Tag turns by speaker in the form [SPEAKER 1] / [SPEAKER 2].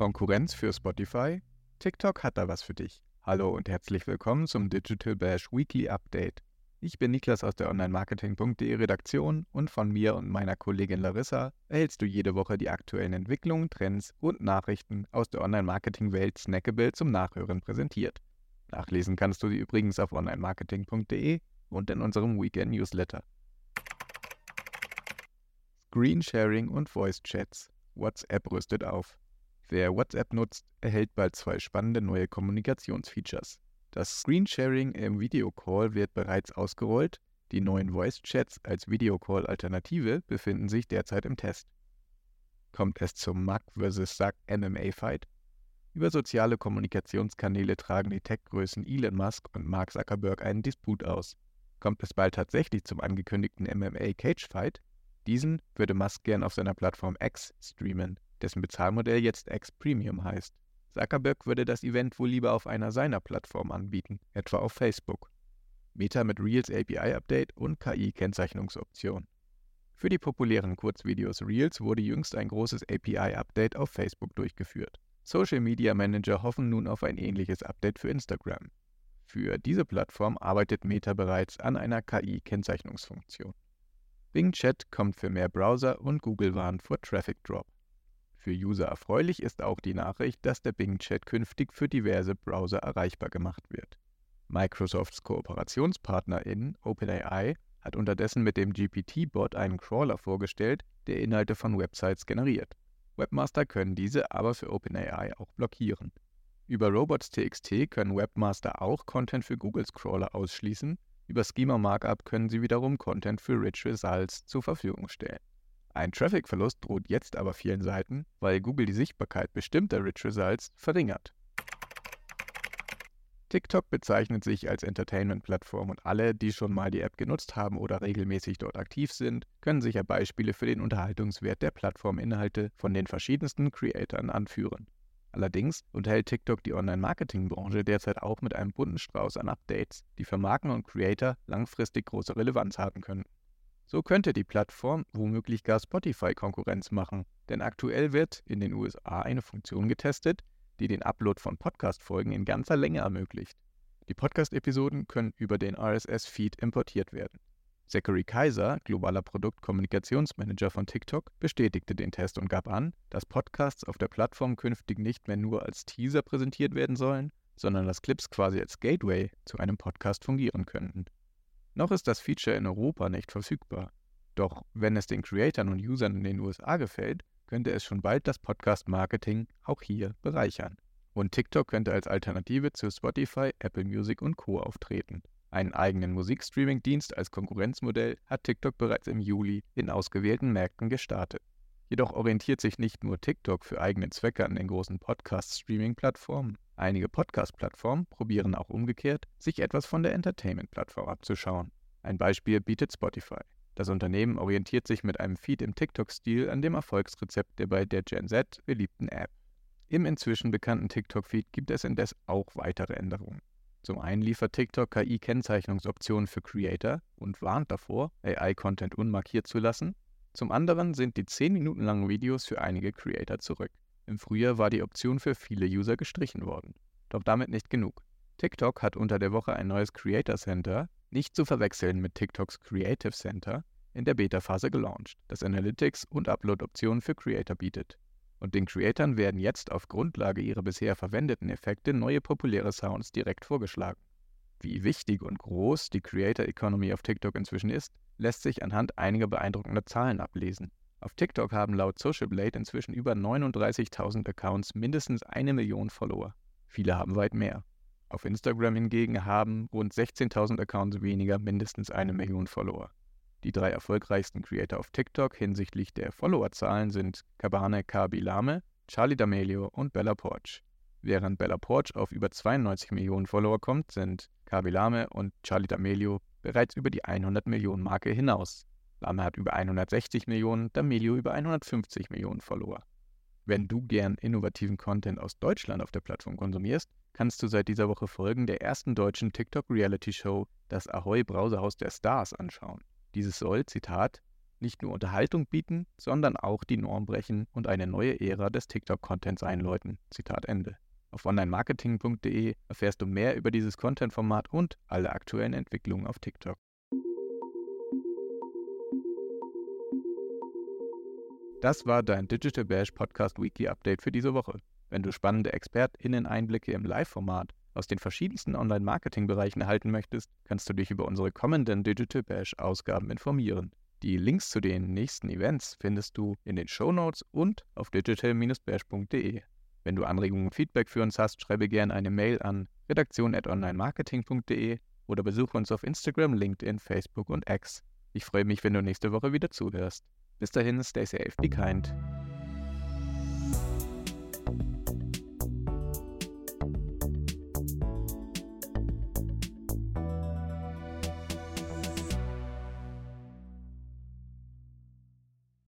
[SPEAKER 1] Konkurrenz für Spotify? TikTok hat da was für dich. Hallo und herzlich willkommen zum Digital Bash Weekly Update. Ich bin Niklas aus der Online-Marketing.de Redaktion und von mir und meiner Kollegin Larissa erhältst du jede Woche die aktuellen Entwicklungen, Trends und Nachrichten aus der Online-Marketing-Welt snackable zum Nachhören präsentiert. Nachlesen kannst du sie übrigens auf online-marketing.de und in unserem Weekend-Newsletter. Screensharing und Voice Chats. WhatsApp rüstet auf. Wer WhatsApp nutzt, erhält bald zwei spannende neue Kommunikationsfeatures. Das Screensharing im Videocall wird bereits ausgerollt, die neuen Voice-Chats als Videocall-Alternative befinden sich derzeit im Test. Kommt es zum Mac vs. Sack MMA-Fight? Über soziale Kommunikationskanäle tragen die Tech-Größen Elon Musk und Mark Zuckerberg einen Disput aus. Kommt es bald tatsächlich zum angekündigten MMA-Cage-Fight? Diesen würde Musk gern auf seiner Plattform X streamen dessen Bezahlmodell jetzt X Premium heißt. Zuckerberg würde das Event wohl lieber auf einer seiner Plattformen anbieten, etwa auf Facebook. Meta mit Reels API-Update und KI-Kennzeichnungsoption. Für die populären Kurzvideos Reels wurde jüngst ein großes API-Update auf Facebook durchgeführt. Social Media Manager hoffen nun auf ein ähnliches Update für Instagram. Für diese Plattform arbeitet Meta bereits an einer KI-Kennzeichnungsfunktion. Bing Chat kommt für mehr Browser und Google warnt vor Traffic Drop. Für User erfreulich ist auch die Nachricht, dass der Bing Chat künftig für diverse Browser erreichbar gemacht wird. Microsofts Kooperationspartnerin OpenAI hat unterdessen mit dem GPT-Bot einen Crawler vorgestellt, der Inhalte von Websites generiert. Webmaster können diese aber für OpenAI auch blockieren. Über Robots.txt können Webmaster auch Content für Googles Crawler ausschließen, über Schema Markup können sie wiederum Content für Rich Results zur Verfügung stellen. Ein Traffic-Verlust droht jetzt aber vielen Seiten, weil Google die Sichtbarkeit bestimmter Rich Results verringert. TikTok bezeichnet sich als Entertainment-Plattform und alle, die schon mal die App genutzt haben oder regelmäßig dort aktiv sind, können sicher Beispiele für den Unterhaltungswert der Plattforminhalte von den verschiedensten Creatoren anführen. Allerdings unterhält TikTok die Online-Marketing-Branche derzeit auch mit einem bunten Strauß an Updates, die für Marken und Creator langfristig große Relevanz haben können. So könnte die Plattform womöglich gar Spotify Konkurrenz machen, denn aktuell wird in den USA eine Funktion getestet, die den Upload von Podcast-Folgen in ganzer Länge ermöglicht. Die Podcast-Episoden können über den RSS-Feed importiert werden. Zachary Kaiser, globaler Produktkommunikationsmanager von TikTok, bestätigte den Test und gab an, dass Podcasts auf der Plattform künftig nicht mehr nur als Teaser präsentiert werden sollen, sondern dass Clips quasi als Gateway zu einem Podcast fungieren könnten. Noch ist das Feature in Europa nicht verfügbar. Doch wenn es den Creatoren und Usern in den USA gefällt, könnte es schon bald das Podcast-Marketing auch hier bereichern. Und TikTok könnte als Alternative zu Spotify, Apple Music und Co. auftreten. Einen eigenen Musikstreaming-Dienst als Konkurrenzmodell hat TikTok bereits im Juli in ausgewählten Märkten gestartet. Jedoch orientiert sich nicht nur TikTok für eigene Zwecke an den großen Podcast-Streaming-Plattformen. Einige Podcast-Plattformen probieren auch umgekehrt, sich etwas von der Entertainment-Plattform abzuschauen. Ein Beispiel bietet Spotify. Das Unternehmen orientiert sich mit einem Feed im TikTok-Stil an dem Erfolgsrezept der bei der Gen Z beliebten App. Im inzwischen bekannten TikTok-Feed gibt es indes auch weitere Änderungen. Zum einen liefert TikTok KI-Kennzeichnungsoptionen für Creator und warnt davor, AI-Content unmarkiert zu lassen zum anderen sind die 10 Minuten langen Videos für einige Creator zurück. Im Frühjahr war die Option für viele User gestrichen worden. Doch damit nicht genug. TikTok hat unter der Woche ein neues Creator Center, nicht zu verwechseln mit TikToks Creative Center, in der Beta-Phase gelauncht, das Analytics und Upload-Optionen für Creator bietet. Und den Creatoren werden jetzt auf Grundlage ihrer bisher verwendeten Effekte neue populäre Sounds direkt vorgeschlagen. Wie wichtig und groß die Creator Economy auf TikTok inzwischen ist, lässt sich anhand einiger beeindruckender Zahlen ablesen. Auf TikTok haben laut Social Blade inzwischen über 39.000 Accounts mindestens eine Million Follower. Viele haben weit mehr. Auf Instagram hingegen haben rund 16.000 Accounts weniger mindestens eine Million Follower. Die drei erfolgreichsten Creator auf TikTok hinsichtlich der Followerzahlen sind Kabane Kabilame, Charlie D'Amelio und Bella Porch. Während Bella Porch auf über 92 Millionen Follower kommt, sind Kabilame und Charlie D'Amelio bereits über die 100 Millionen Marke hinaus. Lame hat über 160 Millionen, D'Amelio über 150 Millionen Follower. Wenn du gern innovativen Content aus Deutschland auf der Plattform konsumierst, kannst du seit dieser Woche Folgen der ersten deutschen TikTok-Reality-Show Das Ahoy Browserhaus der Stars anschauen. Dieses soll, Zitat, nicht nur Unterhaltung bieten, sondern auch die Norm brechen und eine neue Ära des TikTok-Contents einläuten. Zitat Ende. Auf onlinemarketing.de erfährst du mehr über dieses Content-Format und alle aktuellen Entwicklungen auf TikTok. Das war dein Digital Bash Podcast Weekly Update für diese Woche. Wenn du spannende ExpertInnen-Einblicke im Live-Format aus den verschiedensten Online-Marketing-Bereichen erhalten möchtest, kannst du dich über unsere kommenden Digital Bash-Ausgaben informieren. Die Links zu den nächsten Events findest du in den Show Notes und auf digital-bash.de. Wenn du Anregungen und Feedback für uns hast, schreibe gerne eine Mail an redaktion.onlinemarketing.de oder besuche uns auf Instagram, LinkedIn, Facebook und X. Ich freue mich, wenn du nächste Woche wieder zuhörst. Bis dahin, stay safe, be kind.